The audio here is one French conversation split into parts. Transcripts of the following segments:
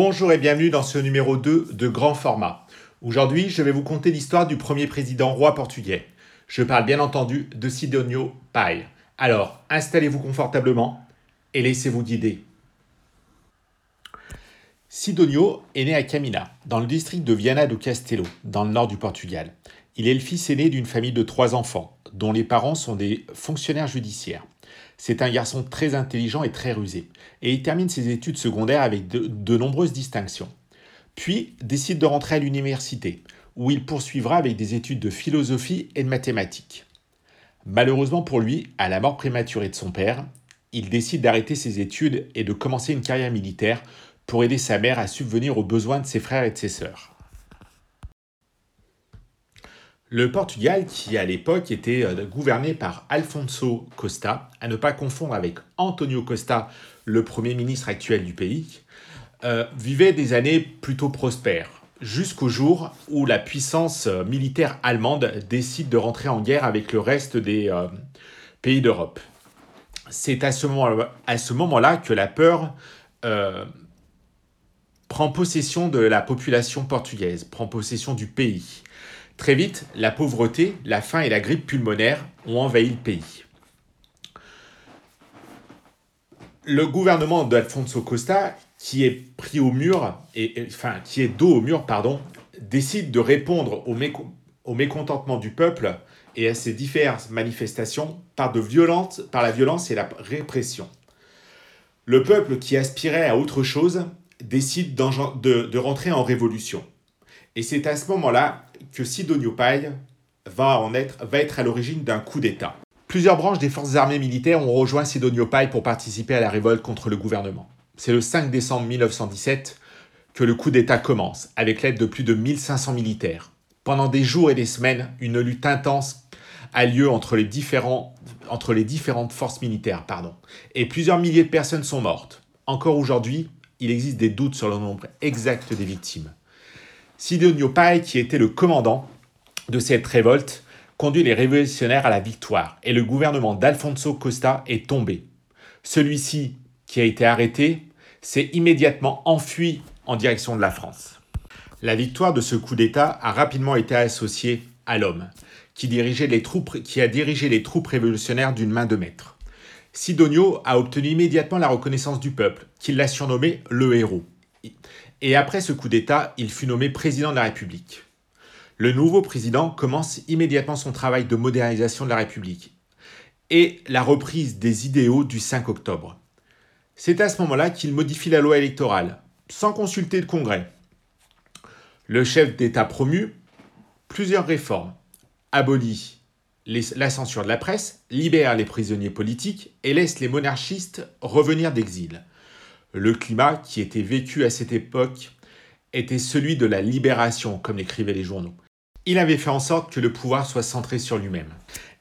Bonjour et bienvenue dans ce numéro 2 de grand format. Aujourd'hui, je vais vous conter l'histoire du premier président roi portugais. Je parle bien entendu de Sidonio Pai. Alors, installez-vous confortablement et laissez-vous guider. Sidonio est né à Camina, dans le district de Viana do Castelo, dans le nord du Portugal. Il est le fils aîné d'une famille de trois enfants, dont les parents sont des fonctionnaires judiciaires. C'est un garçon très intelligent et très rusé, et il termine ses études secondaires avec de, nombreuses distinctions. Puis décide de rentrer à l'université, où il poursuivra avec des études de philosophie et de mathématiques. Malheureusement pour lui, à la mort prématurée de son père, il décide d'arrêter ses études et de commencer une carrière militaire pour aider sa mère à subvenir aux besoins de ses frères et de ses sœurs. Le Portugal, qui à l'époque était euh, gouverné par Alfonso Costa, à ne pas confondre avec Antonio Costa, le Premier ministre actuel du pays, euh, vivait des années plutôt prospères, jusqu'au jour où la puissance euh, militaire allemande décide de rentrer en guerre avec le reste des pays d'Europe. C'est à ce moment-là que la peur prend possession de la population portugaise, prend possession du pays. Très vite, la pauvreté, la faim et la grippe pulmonaire ont envahi le pays. Le gouvernement d'Alfonso Costa, qui est pris au mur, et, enfin, qui est dos au mur, pardon, décide de répondre au, mécontentement du peuple et à ses diverses manifestations par, de par la violence et la répression. Le peuple qui aspirait à autre chose décide de, de rentrer en révolution. Et c'est à ce moment-là que Sidonio Pai va, être, à l'origine d'un coup d'État. Plusieurs branches des forces armées militaires ont rejoint Sidonio Pai pour participer à la révolte contre le gouvernement. C'est le 5 décembre 1917 que le coup d'État commence, avec l'aide de plus de 1500 militaires. Pendant des jours et des semaines, une lutte intense a lieu entre les, différents, entre les différentes forces militaires, pardon, et plusieurs milliers de personnes sont mortes. Encore aujourd'hui, il existe des doutes sur le nombre exact des victimes. Sidonio Pai, qui était le commandant de cette révolte, conduit les révolutionnaires à la victoire et le gouvernement d'Alfonso Costa est tombé. Celui-ci, qui a été arrêté, s'est immédiatement enfui en direction de la France. La victoire de ce coup d'État a rapidement été associée à l'homme, qui, dirigeait les troupes, qui a dirigé les troupes révolutionnaires d'une main de maître. Sidonio a obtenu immédiatement la reconnaissance du peuple, qui l'a surnommé le héros et après ce coup d'État, il fut nommé président de la République. Le nouveau président commence immédiatement son travail de modernisation de la République et la reprise des idéaux du 5 octobre. C'est à ce moment-là qu'il modifie la loi électorale, sans consulter le Congrès. Le chef d'État promu plusieurs réformes, abolit la censure de la presse, libère les prisonniers politiques et laisse les monarchistes revenir d'exil. Le climat qui était vécu à cette époque était celui de la libération, comme l'écrivaient les journaux. Il avait fait en sorte que le pouvoir soit centré sur lui-même.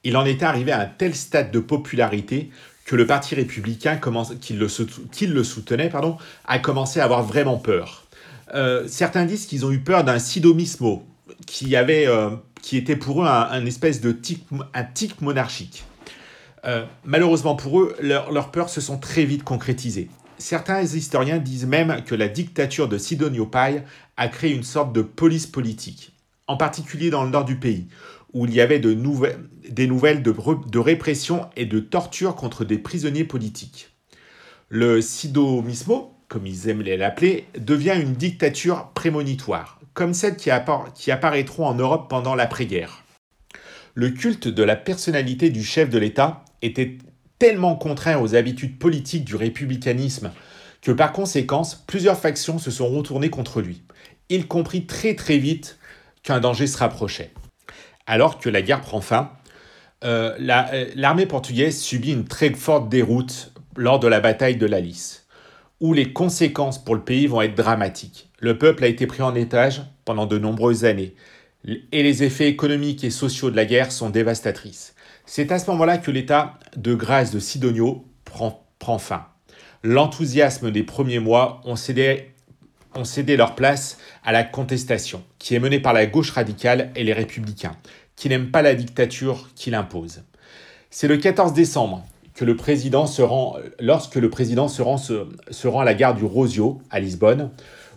Il en était arrivé à un tel stade de popularité que le Parti républicain, qui le, soutenait, a commencé à avoir vraiment peur. Euh, certains disent qu'ils ont eu peur d'un sidomismo, qui, euh, était pour eux un, espèce de tic, un monarchique. Euh, malheureusement pour eux, leurs peurs se sont très vite concrétisées. Certains historiens disent même que la dictature de Sidonio Pai a créé une sorte de police politique, en particulier dans le nord du pays, où il y avait de des nouvelles de, répression et de torture contre des prisonniers politiques. Le Sidomismo, comme ils aiment l'appeler, devient une dictature prémonitoire, comme celle qui, qui apparaîtront en Europe pendant l'après-guerre. Le culte de la personnalité du chef de l'État était tellement contraint aux habitudes politiques du républicanisme que par conséquence, plusieurs factions se sont retournées contre lui. Il comprit très très vite qu'un danger se rapprochait. Alors que la guerre prend fin, euh, euh, l'armée portugaise subit une très forte déroute lors de la bataille de la Lys, où les conséquences pour le pays vont être dramatiques. Le peuple a été pris en étage pendant de nombreuses années, et les effets économiques et sociaux de la guerre sont dévastatrices. C'est à ce moment-là que l'état de grâce de Sidonio prend, fin. L'enthousiasme des premiers mois ont cédé, ont cédé leur place à la contestation, qui est menée par la gauche radicale et les républicains, qui n'aiment pas la dictature qu'il impose. C'est le 14 décembre que le président se rend, lorsque le président se rend, se rend à la gare du Rosio, à Lisbonne,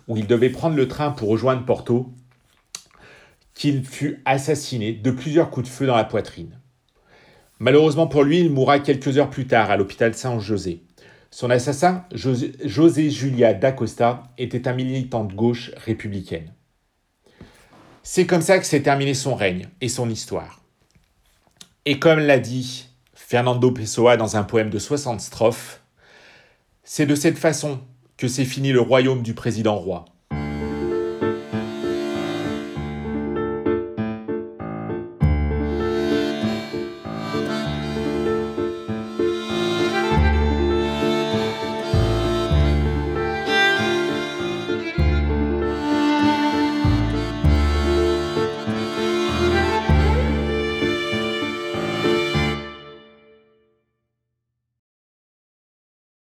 où il devait prendre le train pour rejoindre Porto, qu'il fut assassiné de plusieurs coups de feu dans la poitrine. Malheureusement pour lui, il mourra quelques heures plus tard à l'hôpital Saint-José. Son assassin, José, Julia d'Acosta, était un militant de gauche républicaine. C'est comme ça que s'est terminé son règne et son histoire. Et comme l'a dit Fernando Pessoa dans un poème de 60 strophes, c'est de cette façon que s'est fini le royaume du président roi.